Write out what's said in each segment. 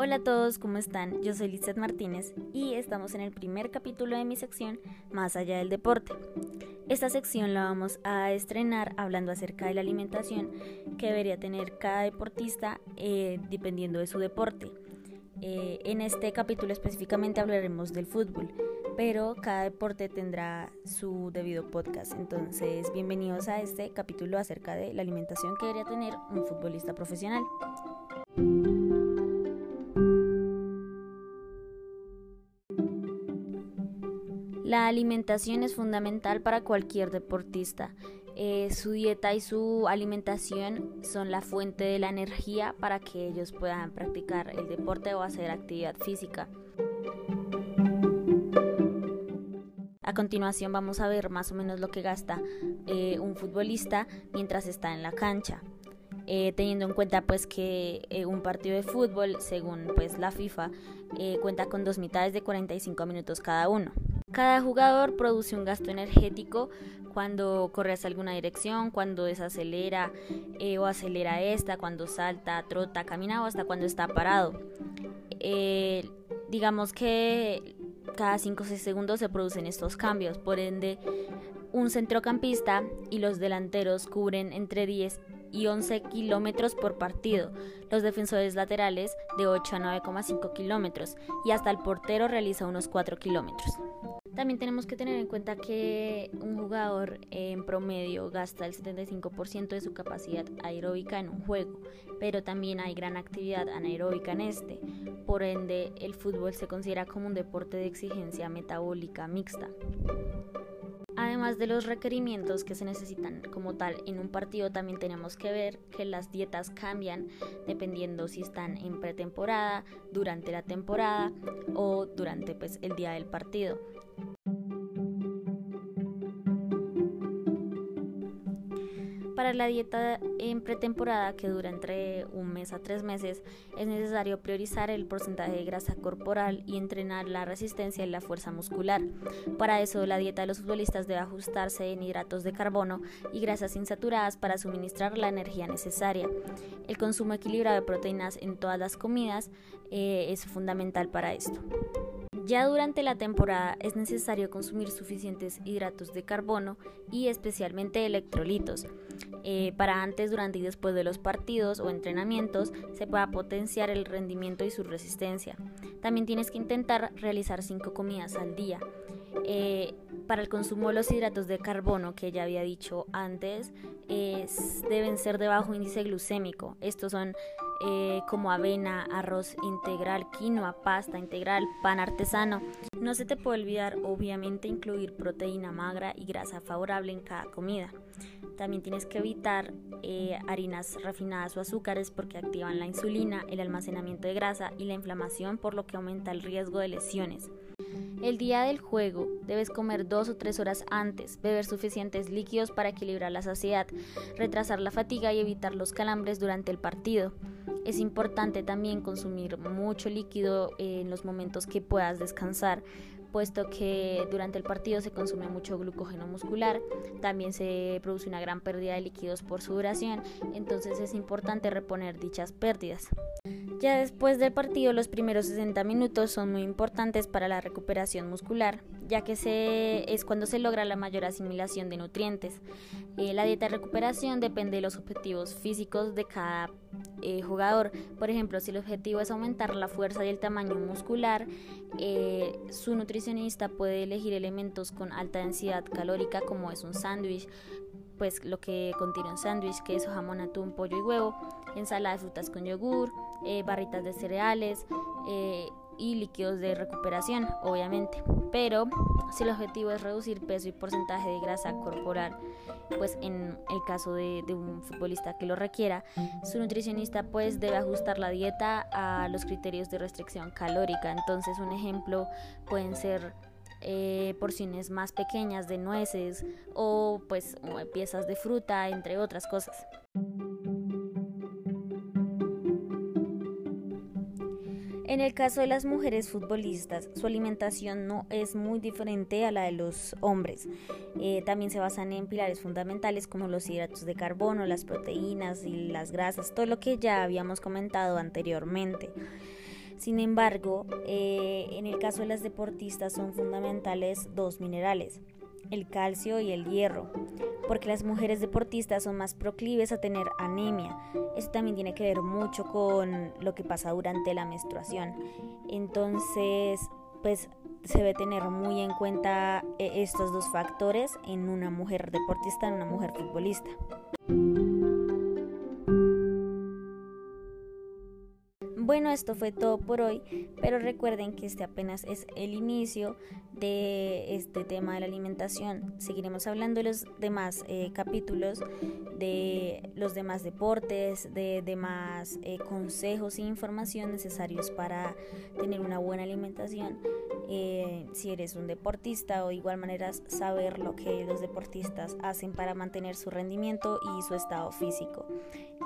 Hola a todos, ¿cómo están? Yo soy Lizeth Martínez y estamos en el primer capítulo de mi sección Más allá del deporte. Esta sección la vamos a estrenar hablando acerca de la alimentación que debería tener cada deportista eh, dependiendo de su deporte. Eh, en este capítulo específicamente hablaremos del fútbol, pero cada deporte tendrá su debido podcast. Entonces, bienvenidos a este capítulo acerca de la alimentación que debería tener un futbolista profesional. La alimentación es fundamental para cualquier deportista. Eh, su dieta y su alimentación son la fuente de la energía para que ellos puedan practicar el deporte o hacer actividad física. A continuación vamos a ver más o menos lo que gasta eh, un futbolista mientras está en la cancha. Eh, teniendo en cuenta pues que un partido de fútbol según pues la FIFA cuenta con dos mitades de 45 minutos cada uno. Cada jugador produce un gasto energético cuando corre hacia alguna dirección, cuando desacelera eh, o acelera esta, cuando salta, trota, camina o hasta cuando está parado. Eh, digamos que cada 5 o 6 segundos se producen estos cambios, por ende un centrocampista y los delanteros cubren entre 10 y 11 kilómetros por partido, los defensores laterales de 8 a 9,5 kilómetros y hasta el portero realiza unos 4 kilómetros. También tenemos que tener en cuenta que un jugador en promedio gasta el 75% de su capacidad aeróbica en un juego, pero también hay gran actividad anaeróbica en este. Por ende, el fútbol se considera como un deporte de exigencia metabólica mixta. Además de los requerimientos que se necesitan como tal en un partido, también tenemos que ver que las dietas cambian dependiendo si están en pretemporada, durante la temporada o durante pues, el día del partido. Para la dieta en pretemporada, que dura entre un mes a tres meses, es necesario priorizar el porcentaje de grasa corporal y entrenar la resistencia y la fuerza muscular. Para eso, la dieta de los futbolistas debe ajustarse en hidratos de carbono y grasas insaturadas para suministrar la energía necesaria. El consumo equilibrado de proteínas en todas las comidas eh, es fundamental para esto. Ya durante la temporada es necesario consumir suficientes hidratos de carbono y especialmente electrolitos. Eh, para antes, durante y después de los partidos o entrenamientos se pueda potenciar el rendimiento y su resistencia. También tienes que intentar realizar 5 comidas al día. Eh, para el consumo de los hidratos de carbono, que ya había dicho antes, deben ser de bajo índice glucémico. Estos son eh, como avena, arroz integral, quinoa, pasta integral, pan artesano. No se te puede olvidar, obviamente, incluir proteína magra y grasa favorable en cada comida. También tienes que evitar eh, harinas refinadas o azúcares porque activan la insulina, el almacenamiento de grasa y la inflamación, por lo que aumenta el riesgo de lesiones. El día del juego debes comer dos o tres horas antes, beber suficientes líquidos para equilibrar la saciedad, retrasar la fatiga y evitar los calambres durante el partido. Es importante también consumir mucho líquido en los momentos que puedas descansar, puesto que durante el partido se consume mucho glucógeno muscular, también se produce una gran pérdida de líquidos por su duración, entonces es importante reponer dichas pérdidas. Ya después del partido, los primeros 60 minutos son muy importantes para la recuperación muscular, ya que es cuando se logra la mayor asimilación de nutrientes. Eh, la dieta de recuperación depende de los objetivos físicos de cada eh, jugador. Por ejemplo, si el objetivo es aumentar la fuerza y el tamaño muscular, eh, su nutricionista puede elegir elementos con alta densidad calórica como es un sándwich, pues lo que contiene un sándwich, queso, jamón, atún, pollo y huevo, ensalada de frutas con yogur, eh, barritas de cereales eh, y líquidos de recuperación, obviamente. Pero si el objetivo es reducir peso y porcentaje de grasa corporal, pues en el caso de, un futbolista que lo requiera, su nutricionista pues debe ajustar la dieta a los criterios de restricción calórica. Entonces un ejemplo pueden ser eh, porciones más pequeñas de nueces o pues piezas de fruta, entre otras cosas. En el caso de las mujeres futbolistas, su alimentación no es muy diferente a la de los hombres. Eh, también se basan en pilares fundamentales como los hidratos de carbono, las proteínas y las grasas, todo lo que ya habíamos comentado anteriormente. Sin embargo, eh, en el caso de las deportistas son fundamentales dos minerales, el calcio y el hierro, porque las mujeres deportistas son más proclives a tener anemia. Esto también tiene que ver mucho con lo que pasa durante la menstruación. Entonces, pues se debe tener muy en cuenta eh, estos dos factores en una mujer deportista, en una mujer futbolista. Bueno, esto fue todo por hoy, pero recuerden que este apenas es el inicio de este tema de la alimentación. Seguiremos hablando de los demás eh, capítulos, de los demás deportes, de demás eh, consejos e información necesarios para tener una buena alimentación. Eh, si eres un deportista o igual manera saber lo que los deportistas hacen para mantener su rendimiento y su estado físico.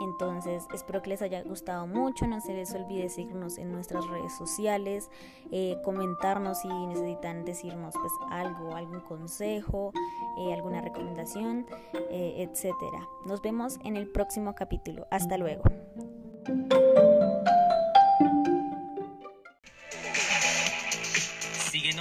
Entonces, espero que les haya gustado mucho. No se les olvide seguirnos en nuestras redes sociales, eh, comentarnos si necesitan decirnos pues algo, algún consejo, eh, alguna recomendación, etcétera. Nos vemos en el próximo capítulo. Hasta luego.